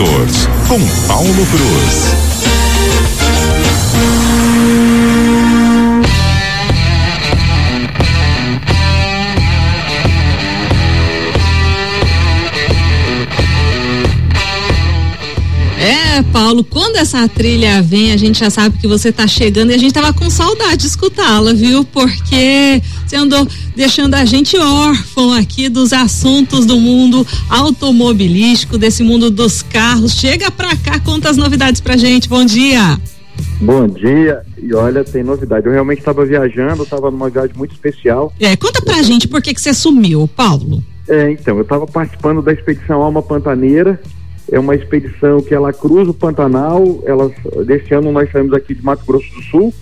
Motors, com Paulo Cruz. É, Paulo, quando essa trilha vem, a gente já sabe que você está chegando e a gente tava com saudade de escutá-la, viu? Porque você andou deixando a gente órfão aqui dos assuntos do mundo automobilístico, desse mundo dos carros. Chega pra cá, conta as novidades pra gente. Bom dia. Bom dia, e olha, tem novidade. Eu realmente estava viajando, estava numa viagem muito especial. É, conta pra eu... gente por que que você sumiu, Paulo. É, então, eu estava participando da expedição Alma Pantaneira, é uma expedição que ela cruza o Pantanal. Ela, desse ano nós saímos aqui de Mato Grosso do Sul,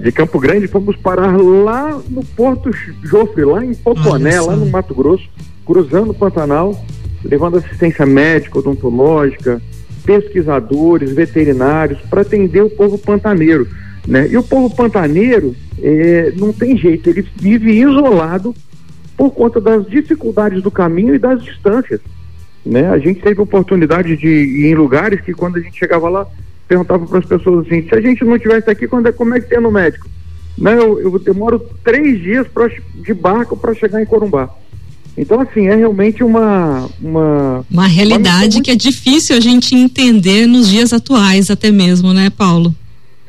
de Campo Grande, fomos parar lá no Porto Jofre, lá em Poponé, lá no Mato Grosso, cruzando o Pantanal, levando assistência médica, odontológica, pesquisadores, veterinários, para atender o povo pantaneiro. Né? E o povo pantaneiro é, não tem jeito, ele vive isolado por conta das dificuldades do caminho e das distâncias. Né? A gente teve oportunidade de ir em lugares que quando a gente chegava lá, perguntava para as pessoas assim, se a gente não tivesse aqui, quando é, como é que tem no médico? Né? Eu, eu demoro três dias pra, de barco para chegar em Corumbá. Então, assim, é realmente uma. Uma, uma realidade uma que é difícil a gente entender nos dias atuais, até mesmo, né, Paulo?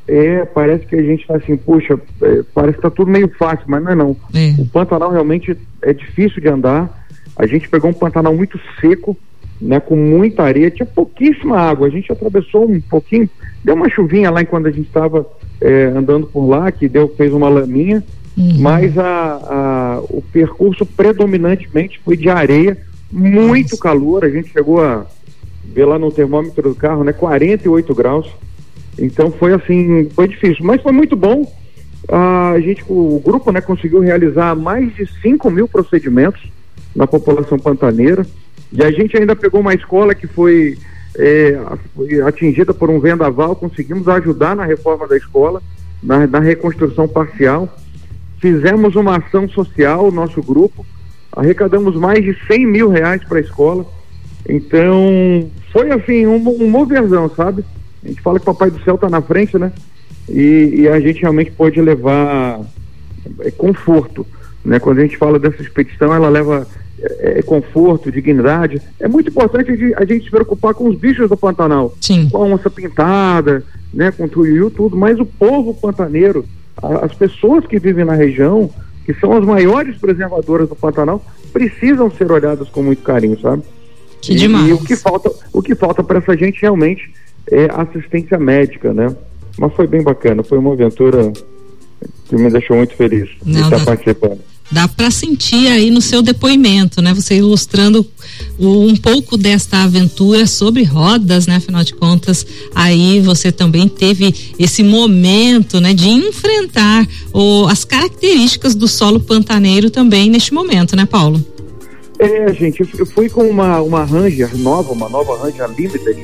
É, parece que a gente tá assim, puxa, é, parece que tá tudo meio fácil, mas não é não. É. O Pantanal realmente é difícil de andar. A gente pegou um Pantanal muito seco, né, com muita areia, tinha pouquíssima água. A gente atravessou um pouquinho, deu uma chuvinha lá enquanto a gente estava é, andando por lá, que deu, fez uma laminha, uhum. mas a, a, o percurso predominantemente foi de areia, muito Nossa. calor. A gente chegou a ver lá no termômetro do carro, né, 48 graus. Então foi assim, foi difícil, mas foi muito bom. a gente, o grupo, né, conseguiu realizar mais de 5 mil procedimentos na população pantaneira. E a gente ainda pegou uma escola que foi, é, atingida por um vendaval, conseguimos ajudar na reforma da escola, na, na reconstrução parcial. Fizemos uma ação social, nosso grupo, arrecadamos mais de 100 mil reais para a escola. Então, foi assim, um, um moverzão, sabe? A gente fala que o Papai do Céu está na frente, né? E, e, a gente realmente pode levar é, conforto. Né? Quando a gente fala dessa expedição, ela leva é, é, conforto, dignidade. É muito importante a gente se preocupar com os bichos do Pantanal. Sim. Com a onça pintada, né, com o tuiu, tudo, mas o povo pantaneiro, a, as pessoas que vivem na região, que são as maiores preservadoras do Pantanal, precisam ser olhadas com muito carinho, sabe? Que e, demais. E o que falta, o que falta para essa gente realmente é assistência médica, né? Mas foi bem bacana, foi uma aventura que me deixou muito feliz Não, de estar participando dá para sentir aí no seu depoimento, né? Você ilustrando um pouco desta aventura sobre rodas, né? Afinal de contas, aí você também teve esse momento, né? De enfrentar o, as características do solo pantaneiro também neste momento, né, Paulo? É, gente, eu fui com uma, uma Ranger nova, uma nova Ranger Limited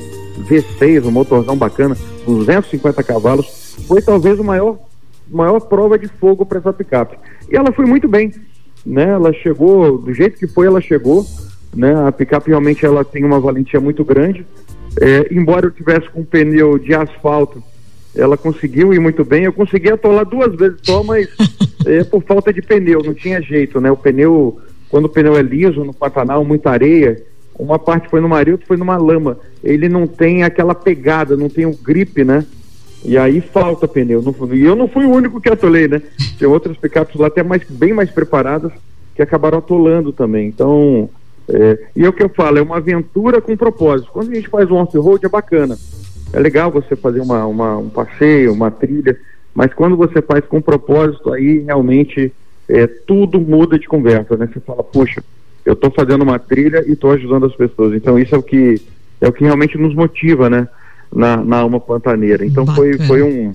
V6, um motorzão bacana, 250 cavalos. Foi talvez o maior maior prova de fogo para essa picape. E ela foi muito bem, né? Ela chegou, do jeito que foi, ela chegou, né? A picape realmente ela tem uma valentia muito grande. É, embora eu tivesse com um pneu de asfalto, ela conseguiu ir muito bem. Eu consegui atolar duas vezes só, mas é por falta de pneu, não tinha jeito, né? O pneu, quando o pneu é liso no Pantanal, muita areia, uma parte foi no mario, outra foi numa lama. Ele não tem aquela pegada, não tem o grip, né? E aí falta pneu. e eu não fui o único que atolei, né? Tem outras picapes lá até mais, bem mais preparadas que acabaram atolando também. Então, é, e é o que eu falo, é uma aventura com propósito. Quando a gente faz um off-road é bacana. É legal você fazer uma, uma, um passeio, uma trilha, mas quando você faz com propósito, aí realmente é, tudo muda de conversa, né? Você fala, puxa, eu estou fazendo uma trilha e estou ajudando as pessoas. Então isso é o que é o que realmente nos motiva, né? Na, na alma pantaneira. Então foi, foi, um,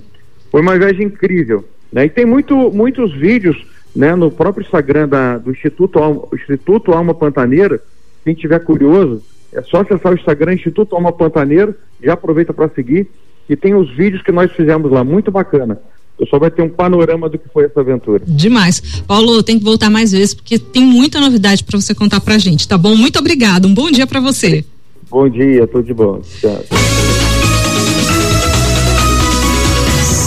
foi uma viagem incrível. Né? E tem muito, muitos vídeos né, no próprio Instagram da, do Instituto Alma, Instituto Alma Pantaneira. Quem tiver curioso, é só acessar o Instagram Instituto Alma Pantaneira, já aproveita para seguir, e tem os vídeos que nós fizemos lá, muito bacana. Pessoal vai ter um panorama do que foi essa aventura. Demais. Paulo, tem que voltar mais vezes, porque tem muita novidade para você contar pra gente, tá bom? Muito obrigado, um bom dia para você. Bom dia, tudo de bom. Tchau.